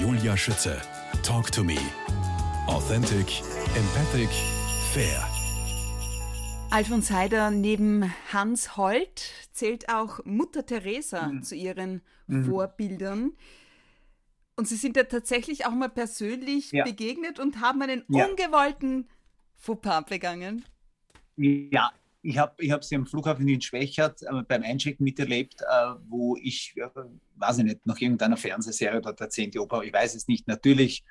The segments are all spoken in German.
Julia Schütze. Talk to me. Authentic, empathic, fair. Alfons Heider neben Hans Holt zählt auch Mutter Teresa Mhm. zu ihren Vorbildern. Und Sie sind ja tatsächlich auch mal persönlich Ja. begegnet und haben einen Ja. ungewollten Fauxpas begangen. Ja, ich habe ich hab sie am Flughafen in Schwächert äh, beim Einchecken miterlebt, äh, wo ich, äh, weiß ich nicht, nach irgendeiner Fernsehserie oder der 10. Oper, ich weiß es nicht, natürlich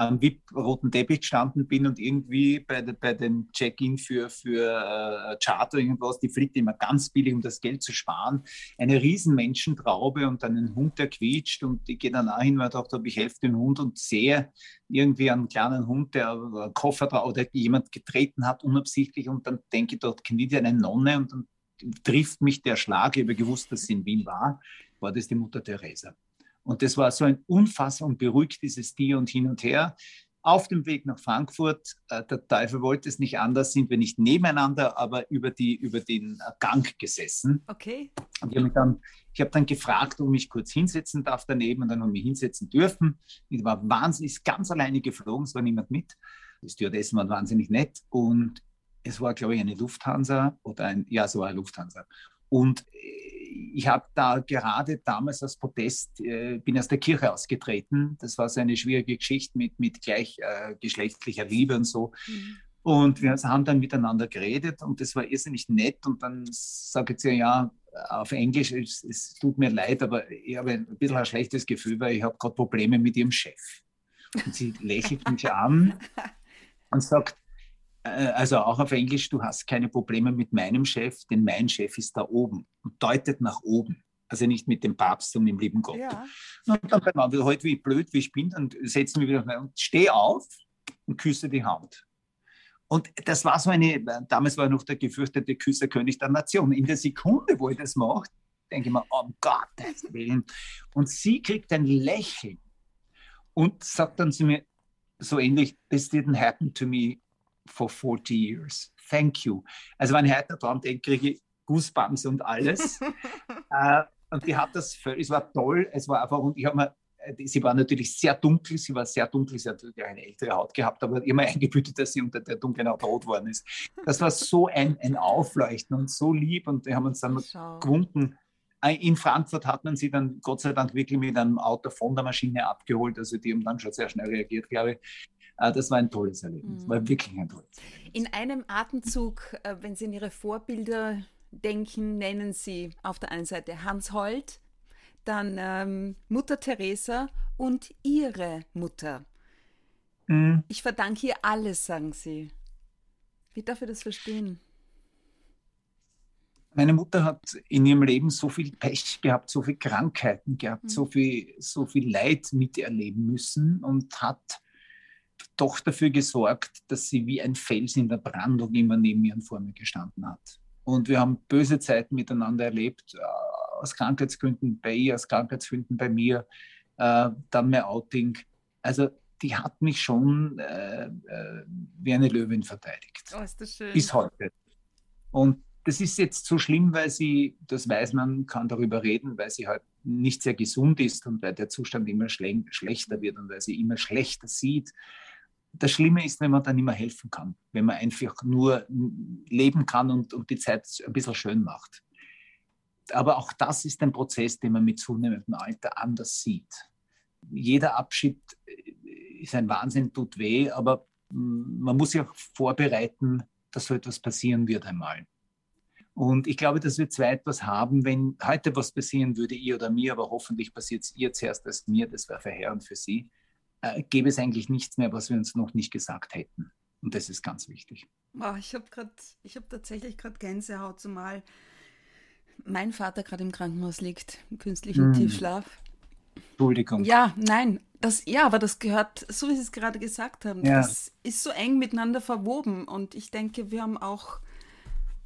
am VIP-roten Teppich gestanden bin und irgendwie bei, bei dem Check-in für, für äh, Charter irgendwas, die fliegt immer ganz billig, um das Geld zu sparen, eine riesen Menschentraube und dann ein Hund, der quietscht und ich gehe dann auch hin, weil ich dachte, ich helfe dem Hund und sehe irgendwie einen kleinen Hund, der einen Koffer drauf oder jemand getreten hat, unabsichtlich und dann denke ich, dort kniet eine Nonne und dann trifft mich der Schlag, ich habe gewusst, dass sie in Wien war, war das die Mutter Teresa. Und das war so ein unfassbar und beruhigt dieses Tier und hin und her. Auf dem Weg nach Frankfurt, äh, der Teufel wollte es nicht anders, sind wir nicht nebeneinander, aber über, die, über den Gang gesessen. Okay. Und ich habe dann, ich hab dann gefragt, ob ich kurz hinsetzen darf daneben und dann habe ich mich hinsetzen dürfen. Ich war wahnsinnig, ist ganz alleine geflogen, es war niemand mit. Die Stewardessen waren wahnsinnig nett und es war, glaube ich, eine Lufthansa oder ein, ja, es war eine Lufthansa. Und äh, ich habe da gerade damals als Protest, äh, bin aus der Kirche ausgetreten. Das war so eine schwierige Geschichte mit, mit gleichgeschlechtlicher Liebe und so. Mhm. Und wir haben dann miteinander geredet und das war irrsinnig nett. Und dann sage ich zu ihr, ja, auf Englisch, es, es tut mir leid, aber ich habe ein bisschen ein schlechtes Gefühl, weil ich habe gerade Probleme mit ihrem Chef. Und sie lächelt mich an und sagt, äh, also auch auf Englisch, du hast keine Probleme mit meinem Chef, denn mein Chef ist da oben und deutet nach oben. Also nicht mit dem Papst und dem lieben Gott. Ja. Und dann beim anderen, heute wie blöd wie ich bin, dann setzen wir wieder auf und steh auf und küsse die Hand. Und das war so eine, damals war noch der gefürchtete Küsserkönig der Nation. In der Sekunde, wo ich das mache, denke ich mir, um Gottes Willen. Und sie kriegt ein Lächeln und sagt dann zu mir so ähnlich, this didn't happen to me for 40 years. Thank you. Also wenn ich heute dran denke, kriege ich Goosebumps und alles. äh, und die hat das völlig, es war toll, es war einfach, und ich habe mir, äh, sie war natürlich sehr dunkel, sie war sehr dunkel, sie hat natürlich eine ältere Haut gehabt, aber immer eingebildet, dass sie unter der dunklen Haut rot worden ist. Das war so ein, ein Aufleuchten und so lieb und wir haben uns dann Schau. gewunken. Äh, In Frankfurt hat man sie dann Gott sei Dank wirklich mit einem Auto von der Maschine abgeholt, also die haben dann schon sehr schnell reagiert, glaube ich. Äh, Das war ein tolles Erlebnis, Mhm. war wirklich ein tolles Erlebnis. In einem Atemzug, äh, wenn Sie an Ihre Vorbilder denken, nennen Sie auf der einen Seite Hans Holt, dann ähm, Mutter Teresa und Ihre Mutter. Mhm. Ich verdanke ihr alles, sagen Sie. Wie darf ich das verstehen? Meine Mutter hat in ihrem Leben so viel Pech gehabt, so viele Krankheiten gehabt, Mhm. so, viel, so viel Leid miterleben müssen und hat doch dafür gesorgt, dass sie wie ein Fels in der Brandung immer neben mir und vor mir gestanden hat. Und wir haben böse Zeiten miteinander erlebt, äh, aus Krankheitsgründen bei ihr, aus Krankheitsgründen bei mir, äh, dann mein Outing. Also die hat mich schon äh, äh, wie eine Löwin verteidigt Oh, ist das schön. bis heute. Und das ist jetzt so schlimm, weil sie, das weiß man, kann darüber reden, weil sie halt nicht sehr gesund ist und weil der Zustand immer schle schlechter wird und weil sie immer schlechter sieht. Das Schlimme ist, wenn man dann nicht mehr helfen kann, wenn man einfach nur leben kann und, und die Zeit ein bisschen schön macht. Aber auch das ist ein Prozess, den man mit zunehmendem Alter anders sieht. Jeder Abschied ist ein Wahnsinn, tut weh, aber mm, man muss sich auch vorbereiten, dass so etwas passieren wird einmal. Und ich glaube, dass wir zwei etwas haben, wenn heute was passieren würde, ihr oder mir, aber hoffentlich passiert es ihr zuerst als mir, das wäre verheerend für sie, äh, gäbe es eigentlich nichts mehr, was wir uns noch nicht gesagt hätten. Und das ist ganz wichtig. Oh, ich habe gerade, ich habe tatsächlich gerade Gänsehaut, zumal mein Vater gerade im Krankenhaus liegt, im künstlichen Mm. Tiefschlaf. Entschuldigung. Ja, nein, das, ja, aber das gehört, so wie Sie es gerade gesagt haben, Ja. das ist so eng miteinander verwoben und ich denke, wir haben auch,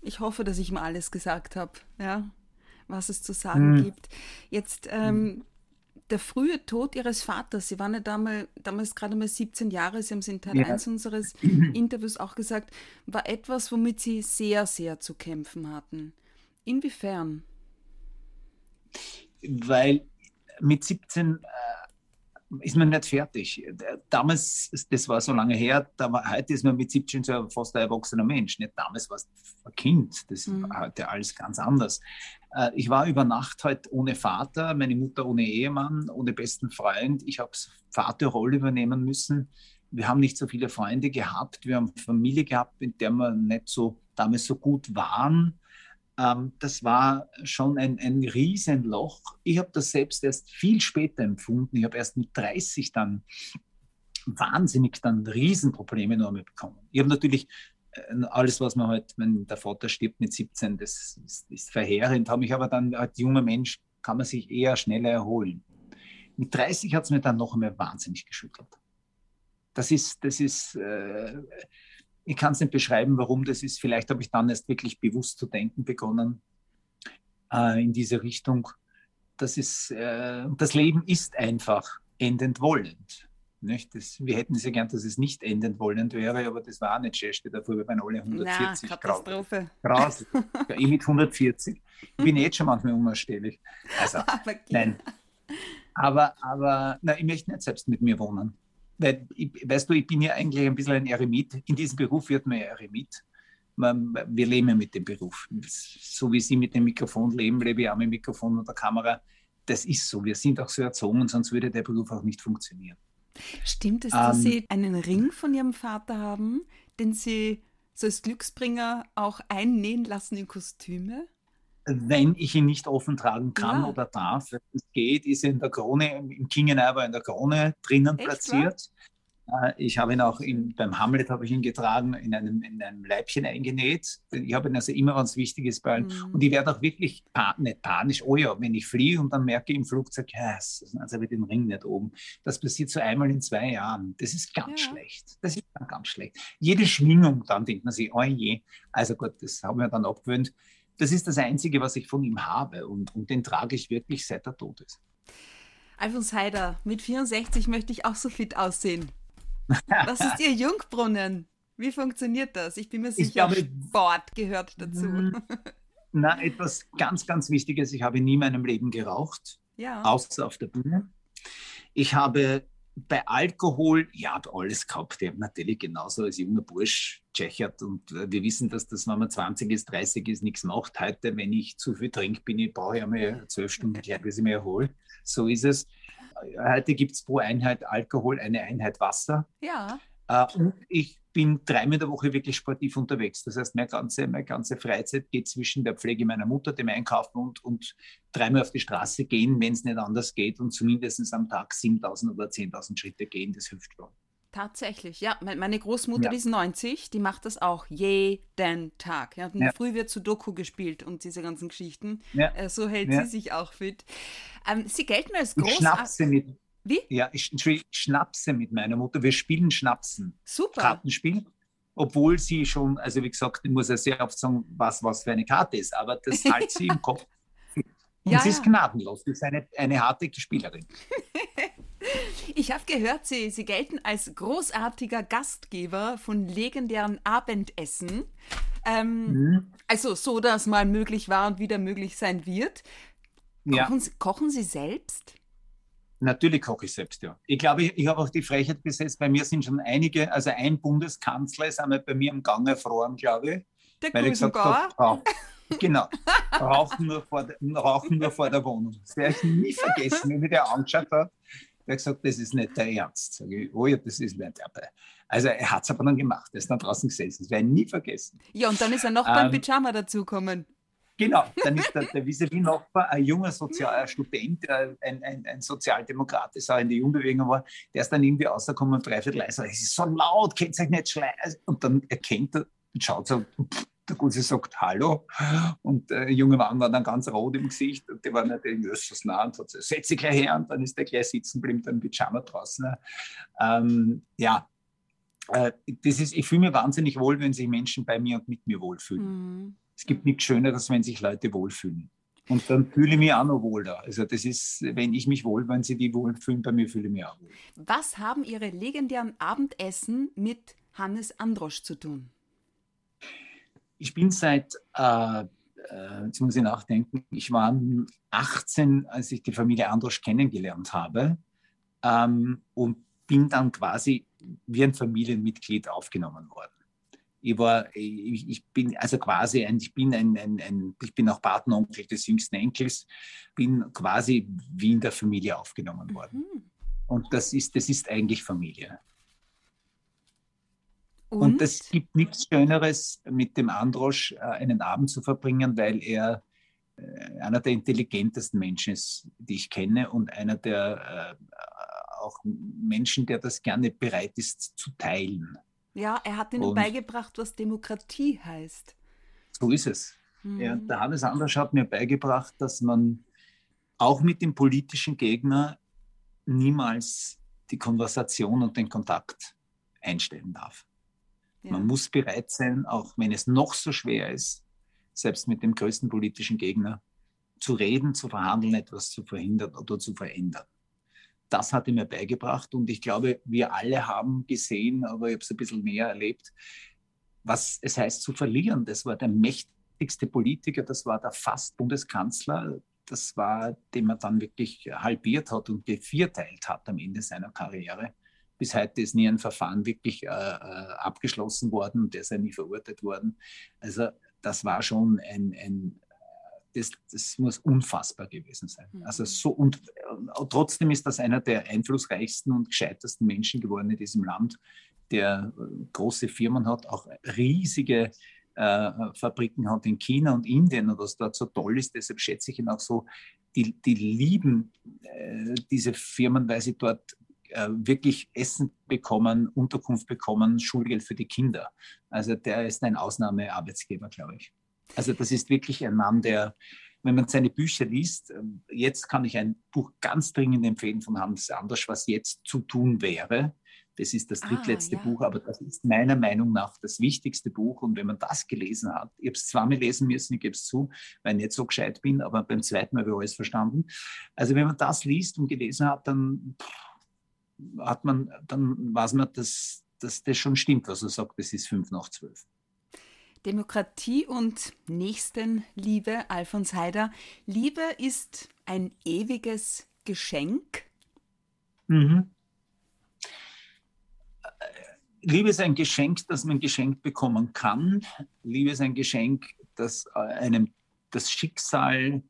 ich hoffe, dass ich ihm alles gesagt habe, ja, was es zu sagen Hm. gibt. Jetzt, ähm, der frühe Tod Ihres Vaters, Sie waren ja damals, damals gerade mal 17 Jahre, Sie haben es in Teil Ja. 1 unseres Interviews auch gesagt, war etwas, womit Sie sehr, sehr zu kämpfen hatten. Inwiefern? weil mit 17 äh, ist man nicht fertig. Damals, das war so lange her, da war, heute ist man mit 17 so fast ein erwachsener Mensch. Nicht damals war es ein Kind, das mhm. war heute alles ganz anders. Äh, ich war über Nacht halt ohne Vater, meine Mutter ohne Ehemann, ohne besten Freund. Ich habe Vaterrolle übernehmen müssen. Wir haben nicht so viele Freunde gehabt. Wir haben Familie gehabt, in der wir nicht so damals so gut waren ähm, das war schon ein, ein Riesenloch. Ich habe das selbst erst viel später empfunden. Ich habe erst mit 30 dann wahnsinnig dann Riesenprobleme noch mehr bekommen. Ich habe natürlich alles, was man halt, wenn der Vater stirbt mit 17, das ist, ist verheerend, habe ich aber dann als junger Mensch kann man sich eher schneller erholen. Mit 30 hat es mir dann noch einmal wahnsinnig geschüttelt. Das ist, das ist, äh, ich kann es nicht beschreiben, warum das ist. Vielleicht habe ich dann erst wirklich bewusst zu denken begonnen äh, in diese Richtung. Das, ist, äh, das Leben ist einfach endend wollend. Nicht? Das, wir hätten sehr gern, dass es nicht endend wollend wäre, aber das war nicht schön. Steht davor, wir waren alle 140 Na, Katastrophe. Grad. ich mit 140. Ich bin jetzt schon manchmal unausstehlich. Also, aber nein. Aber, aber na, ich möchte nicht selbst mit mir wohnen weil, weißt du, ich bin ja eigentlich ein bisschen ein Eremit. In diesem Beruf wird man ja Eremit. Man, wir leben ja mit dem Beruf. So wie Sie mit dem Mikrofon leben, lebe ich auch mit dem Mikrofon und der Kamera. Das ist so. Wir sind auch so erzogen, sonst würde der Beruf auch nicht funktionieren. Stimmt es, dass ähm, Sie einen Ring von Ihrem Vater haben, den Sie so als Glücksbringer auch einnähen lassen in Kostüme? wenn ich ihn nicht offen tragen kann ja. oder darf. Wenn es geht, ist er in der Krone, im aber in der Krone drinnen Echt, platziert. Wahr? Äh, ich habe ihn auch in, beim Hamlet habe ich ihn getragen, in einem, in einem Leibchen eingenäht. Ich habe ihn also immer, wenn es wichtig ist, bei mhm. Und ich werde auch wirklich pa nicht panisch, oh ja, wenn ich fliege und dann merke ich im Flugzeug, yes, also habe ich den Ring nicht oben. Das passiert so einmal in zwei Jahren. Das ist ganz ja. schlecht. Das ist dann ganz schlecht. Jede Schwingung, dann denkt man sich, oh je. Also gut, das haben wir dann abgewöhnt das ist das Einzige, was ich von ihm habe und, und den trage ich wirklich seit er tot ist. Alfons Heider, mit 64 möchte ich auch so fit aussehen. Was ist Ihr Jungbrunnen? Wie funktioniert das? Ich bin mir sicher, glaube, Sport gehört dazu. Hm. Na, etwas ganz, ganz Wichtiges. Ich habe nie in meinem Leben geraucht, ja. außer auf der Bühne. Ich habe bei Alkohol, ja, habe alles gehabt. Ich habe natürlich genauso als junger Bursch tschechert und äh, wir wissen, dass das, wenn man 20 ist, 30 ist, nichts macht. Heute, wenn ich zu viel trinke, bin ich, brauche ich einmal zwölf Stunden bis ich mich erhole. So ist es. Heute gibt es pro Einheit Alkohol eine Einheit Wasser. Ja. Äh, und ich bin dreimal in der Woche wirklich sportiv unterwegs. Das heißt, meine ganze, meine ganze Freizeit geht zwischen der Pflege meiner Mutter, dem Einkaufen und, und dreimal auf die Straße gehen, wenn es nicht anders geht und zumindest am Tag 7000 oder 10.000 Schritte gehen. Das hilft schon. Tatsächlich, ja. Meine Großmutter, ja. die ist 90, die macht das auch jeden Tag. Ja. ja. Früh wird Sudoku gespielt und diese ganzen Geschichten. Ja. Äh, so hält sie sich auch fit. Ähm, sie gelten als großartig. Wie? Ja, ich, ich schnapse mit meiner Mutter. Wir spielen Schnapsen. Super. Kartenspiel. Obwohl sie schon, also wie gesagt, ich muss ja sehr oft sagen, was, was für eine Karte ist, aber das halt sie im Kopf. Und ja, sie ist gnadenlos. Sie ist eine, eine harte Spielerin. Ich habe gehört, sie, sie gelten als großartiger Gastgeber von legendären Abendessen. Ähm, mhm. Also so, dass mal möglich war und wieder möglich sein wird. Kochen, ja. kochen Sie selbst? Natürlich koche ich selbst, ja. Ich glaube, ich, ich habe auch die Frechheit besetzt, bei mir sind schon einige, also ein Bundeskanzler ist einmal bei mir im Gang erfroren, glaube ich. Der weil ich gesagt habe, genau, rauchen nur, vor der, rauchen nur vor der Wohnung. Das werde ich nie vergessen, wenn mich der angeschaut hat. Er hat gesagt, das ist nicht der Ernst. Sag ich, oh ja, das ist mir dabei. Also er hat es aber dann gemacht, er ist dann draußen gesessen. Das werde ich nie vergessen. Ja, und dann ist er noch ähm, beim Pyjama dazugekommen. Genau, dann ist der, der Vis-à-vis-Nachbar ein junger Sozial Student, ein, ein, ein Sozialdemokrat, der auch in der Jugendbewegung war, der ist dann irgendwie rausgekommen und dreiviertel leise, es ist so laut, kennt euch nicht schleien. Und dann erkennt er und schaut so, der Gute sagt Hallo und der junge Mann war dann ganz rot im Gesicht und der war natürlich östers nah und hat gesagt, setz dich gleich her und dann ist der gleich sitzen geblieben, dann Pyjama draußen. Ähm, ja, äh, das ist, ich fühle mich wahnsinnig wohl, wenn sich Menschen bei mir und mit mir wohlfühlen. Mhm es gibt nichts Schöneres, wenn sich Leute wohlfühlen. Und dann fühle ich mich auch noch wohler. Also das ist, wenn ich mich wohl, wenn sie die wohlfühlen, bei mir fühle ich mich auch wohl. Was haben Ihre legendären Abendessen mit Hannes Androsch zu tun? Ich bin seit, äh, äh, jetzt muss ich nachdenken, ich war 18, als ich die Familie Androsch kennengelernt habe. ähm, und bin dann quasi wie ein Familienmitglied aufgenommen worden. Ich war, ich, ich bin also quasi ein, ich bin ein, ein, ein, ich bin auch Patenonkel des jüngsten Enkels, bin quasi wie in der Familie aufgenommen worden. Mhm. Und das ist, das ist eigentlich Familie. Und, Und es gibt nichts Schöneres, mit dem Androsch äh, einen Abend zu verbringen, weil er äh, einer der intelligentesten Menschen ist, die ich kenne und einer der äh, auch Menschen, der das gerne bereit ist zu teilen. Ja, er hat ihnen und beigebracht, was Demokratie heißt. So ist es. Mhm. Ja, der Hannes Anders hat mir beigebracht, dass man auch mit dem politischen Gegner niemals die Konversation und den Kontakt einstellen darf. Ja. Man muss bereit sein, auch wenn es noch so schwer ist, selbst mit dem größten politischen Gegner, zu reden, zu verhandeln, etwas zu verhindern oder zu verändern das hat er mir beigebracht und ich glaube, wir alle haben gesehen, aber ich habe es ein bisschen mehr erlebt, was es heißt zu verlieren. Das war der mächtigste Politiker, das war der fast Bundeskanzler, das war, den man dann wirklich halbiert hat und gevierteilt hat am Ende seiner Karriere. Bis heute ist nie ein Verfahren wirklich äh, äh abgeschlossen worden und der ist ja nie verurteilt worden. Also das war schon ein, ein das, das muss unfassbar gewesen sein. Mhm. Also so und, trotzdem ist das einer der einflussreichsten und gescheitersten Menschen geworden in diesem Land, der äh, große Firmen hat, auch riesige äh, Fabriken hat in China und Indien und was dort so toll ist. Deshalb schätze ich ihn auch so. Die, die lieben äh, diese Firmen, weil sie dort äh, wirklich Essen bekommen, Unterkunft bekommen, Schulgeld für die Kinder. Also der ist ein Ausnahmearbeitsgeber, glaube ich. Also das ist wirklich ein Mann, der, wenn man seine Bücher liest, ähm, jetzt kann ich ein Buch ganz dringend empfehlen von Hans Anders, was jetzt zu tun wäre. Das ist das ah, drittletzte ah, ja. Buch, aber das ist meiner Meinung nach das wichtigste Buch. Und wenn man das gelesen hat, ich habe es zweimal lesen müssen, ich gebe es zu, weil ich nicht so gescheit bin, aber beim zweiten Mal habe ich alles verstanden. Also wenn man das liest und gelesen hat, dann hat man, dann weiß man, dass, dass das schon stimmt, was er sagt, das ist fünf nach zwölf. Demokratie und Nächstenliebe, Alfons Heider. Liebe ist ein ewiges Geschenk. Mhm. Liebe ist ein Geschenk, das man geschenkt bekommen kann. Liebe ist ein Geschenk, das einem das Schicksal,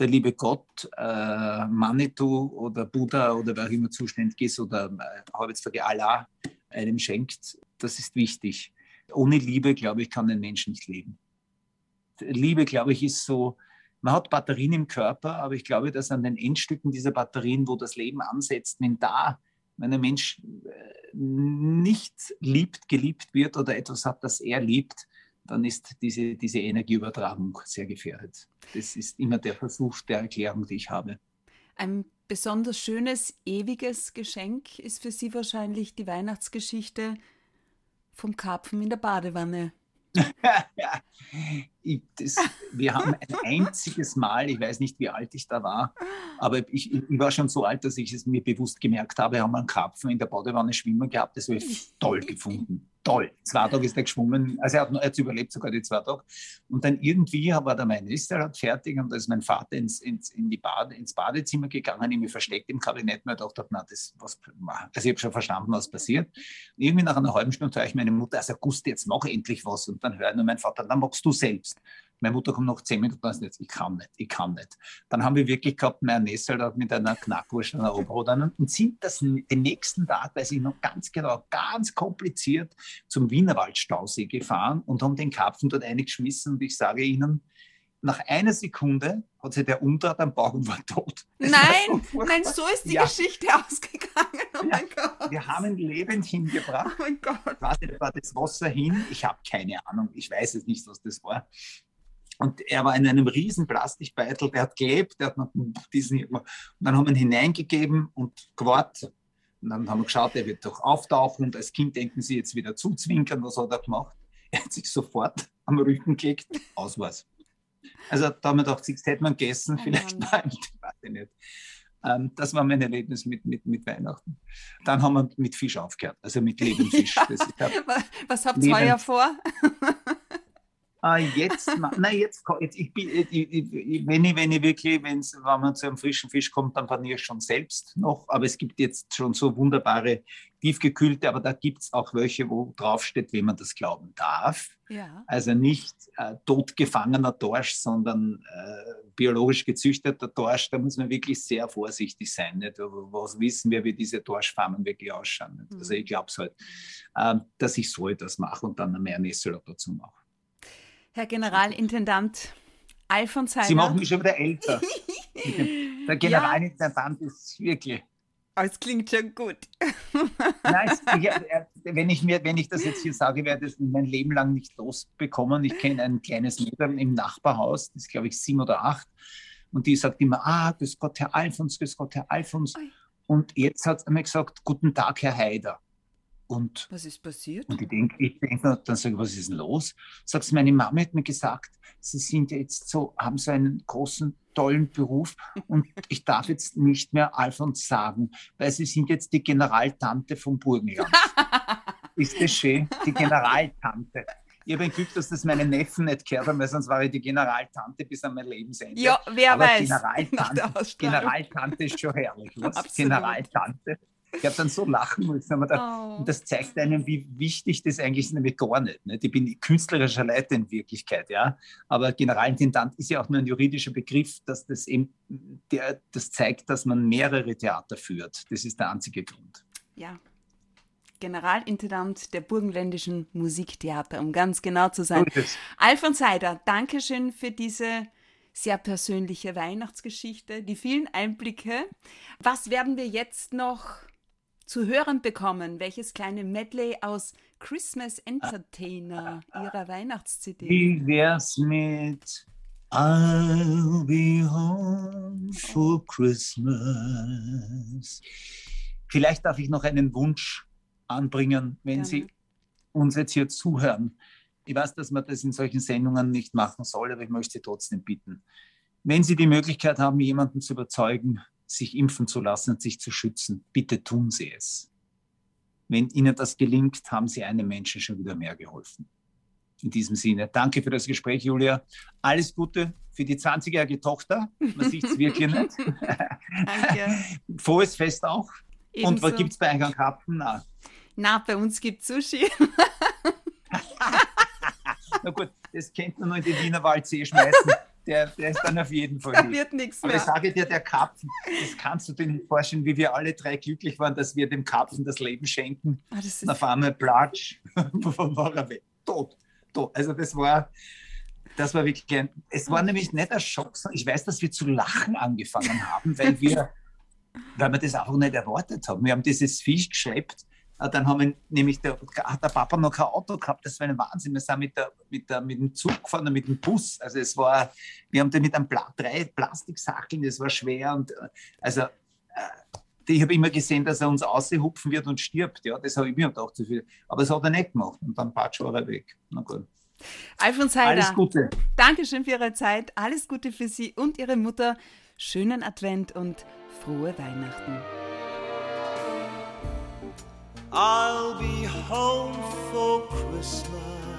der liebe Gott, äh, Manitou oder Buddha oder wer auch immer zuständig ist oder äh, habe jetzt Allah einem schenkt. Das ist wichtig ohne Liebe, glaube ich, kann ein Mensch nicht leben. Liebe, glaube ich, ist so, man hat Batterien im Körper, aber ich glaube, dass an den Endstücken dieser Batterien, wo das Leben ansetzt, wenn da, wenn ein Mensch äh, nicht liebt, geliebt wird oder etwas hat, das er liebt, dann ist diese, diese Energieübertragung sehr gefährdet. Das ist immer der Versuch der Erklärung, die ich habe. Ein besonders schönes, ewiges Geschenk ist für Sie wahrscheinlich die Weihnachtsgeschichte vom Karpfen in der Badewanne. ich, das, wir haben ein einziges Mal, ich weiß nicht, wie alt ich da war, aber ich, ich, war schon so alt, dass ich es mir bewusst gemerkt habe, haben wir einen Karpfen in der Badewanne schwimmen gehabt. Das habe ich toll gefunden toll. Zwei Tage ist er geschwommen, also er hat jetzt überlebt sogar die zwei Tage. Und dann irgendwie war der Minister halt fertig und da ist mein Vater ins, ins, in die Bade, ins Badezimmer gegangen, ich mich versteckt im Kabinett und dachte, na, das, was, also ich habe schon verstanden, was passiert. Und irgendwie nach einer halben Stunde höre ich meine Mutter, also Gust, jetzt mach endlich was. Und dann höre ich nur mein Vater, dann machst du selbst. Meine Mutter kommt noch zehn Minuten und sagt, ich kann nicht, ich kann nicht. Dann haben wir wirklich gehabt, mein Nessel mit einer Knackwurst einer Oberrodan und sind das den nächsten Tag, weiß ich noch ganz genau, ganz kompliziert zum Wienerwaldstausee gefahren und haben den Karpfen dort eingeschmissen und ich sage Ihnen, nach einer Sekunde hat sich der Umdraht am Bauch und war tot. Das nein, war nein, so ist die ja. Geschichte ausgegangen. Oh ja, mein Gott. Wir haben ihn lebend hingebracht. Oh mein Gott. Nicht, war das Wasser hin? Ich habe keine Ahnung. Ich weiß es nicht, was das war. Und er war in einem riesen Plastikbeitel, der hat gelebt, der hat noch diesen, und dann haben wir ihn hineingegeben und gewartet. Und dann haben wir geschaut, er wird doch auftauchen und als Kind denken sie jetzt wieder zuzwinkern, was hat er gemacht? Er hat sich sofort am Rücken gelegt, aus war's. Also da haben wir gedacht, jetzt hätte man gegessen, oh vielleicht oh mal, weiß ich nicht. Ähm, das war mein Erlebnis mit, mit, mit Weihnachten. Dann haben wir mit Fisch aufgehört, also mit Lebendfisch. Was habt ihr vor? Uh, jetzt, nein, jetzt, jetzt ich bin, ich, ich, wenn, ich, wenn ich wirklich, wenn's, wenn man zu einem frischen Fisch kommt, dann paniere ich schon selbst noch. Aber es gibt jetzt schon so wunderbare tiefgekühlte, aber da gibt es auch welche, wo draufsteht, wem man das glauben darf. Ja. Also nicht äh, totgefangener Dorsch, sondern äh, biologisch gezüchteter Dorsch. Da muss man wirklich sehr vorsichtig sein. Nicht? Was wissen wir, wie diese Dorschfarmen wirklich ausschauen? Mhm. Also ich glaube es halt, äh, dass ich so etwas mache und dann mehr Nessel dazu mache. Herr Generalintendant Alfons Heimer. Sie machen mich schon wieder älter. Der Generalintendant ja. ist wirklich. Oh, es klingt schon gut. Nein, ich, äh, wenn, ich mir, wenn ich das jetzt hier sage, werde ich das mein Leben lang nicht losbekommen. Ich kenne ein kleines Mädchen im Nachbarhaus, das ist glaube ich sieben oder acht. Und die sagt immer, ah, grüß Gott, Herr Alfons, grüß Gott, Herr Alfons. Und jetzt hat er mir gesagt, guten Tag, Herr Haider. Und, was ist passiert? Und ich denke, ich denk, dann sage ich, was ist denn los? Sagst meine Mama hat mir gesagt, Sie sind jetzt so, haben so einen großen, tollen Beruf und ich darf jetzt nicht mehr Alfons sagen, weil Sie sind jetzt die Generaltante vom Burgenland. ist das schön? Die Generaltante. Ich habe ein Glück, dass das meine Neffen nicht gehört haben, weil sonst war ich die Generaltante bis an mein Lebensende. Ja, wer Aber weiß. Generaltante, Generaltante ist schon herrlich. Was? Generaltante. Ich habe dann so lachen müssen. Da, oh. Und das zeigt einem, wie wichtig das eigentlich ist, nämlich gar nicht. Ne? Ich bin künstlerischer Leiter in Wirklichkeit, ja. Aber Generalintendant ist ja auch nur ein juridischer Begriff, dass das eben, der, das zeigt, dass man mehrere Theater führt. Das ist der einzige Grund. Ja. Generalintendant der Burgenländischen Musiktheater, um ganz genau zu sein. Alfons Heider, Dankeschön für diese sehr persönliche Weihnachtsgeschichte, die vielen Einblicke. Was werden wir jetzt noch zu hören bekommen? Welches kleine Medley aus Christmas Entertainer, ihrer Weihnachts-CD? Wie wär's mit I'll be home for Christmas? Vielleicht darf ich noch einen Wunsch anbringen, wenn Gerne. Sie uns jetzt hier zuhören. Ich weiß, dass man das in solchen Sendungen nicht machen soll, aber ich möchte Sie trotzdem bitten. Wenn Sie die Möglichkeit haben, jemanden zu überzeugen, sich impfen zu lassen und sich zu schützen. Bitte tun Sie es. Wenn Ihnen das gelingt, haben Sie einem Menschen schon wieder mehr geholfen. In diesem Sinne, danke für das Gespräch, Julia. Alles Gute für die 20-jährige Tochter. Man sieht es wirklich nicht. danke. Frohes Fest auch. Ebenso. Und was gibt es bei Eingang Karpfen? Na. Na, bei uns gibt es Sushi. Na gut, das kennt man nur in den Wiener Waldsee schmeißen der, der ist dann auf jeden Fall. Da wird nichts mehr. Aber ich sage dir, der Karpfen, das kannst du dir nicht vorstellen, wie wir alle drei glücklich waren, dass wir dem Karpfen das Leben schenken. Ah, das auf einmal Platsch, war er weg. Tot, tot. Also das war, das war wirklich ein, es war nämlich nicht ein Schock, sondern ich weiß, dass wir zu lachen angefangen haben, weil wir, weil wir das einfach nicht erwartet haben. Wir haben dieses Fisch geschleppt dann haben wir nämlich, der, hat der Papa noch kein Auto gehabt, das war ein Wahnsinn. Wir sind mit, der, mit, der, mit dem Zug gefahren, mit dem Bus. Also es war, wir haben da mit einem Pla drei Plastiksackeln, das war schwer und äh, also äh, ich habe immer gesehen, dass er uns aushupfen wird und stirbt. Ja, das habe ich mir gedacht zu viel. Aber das hat er nicht gemacht. Und dann patsch war er weg. Na gut. Alfons Heider, Alles Gute. Dankeschön für Ihre Zeit. Alles Gute für Sie und Ihre Mutter. Schönen Advent und frohe Weihnachten. I'll be home for Christmas.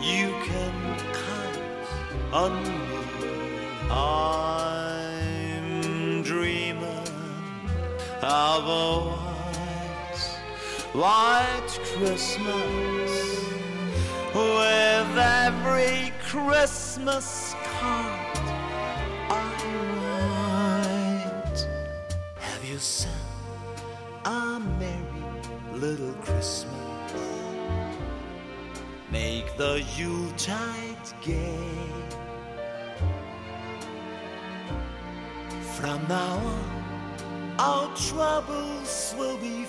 You can count on me. I'm dreaming of a white, white Christmas with every Christmas card sing a merry little Christmas. Make the Yuletide gay. From now on, our troubles will be.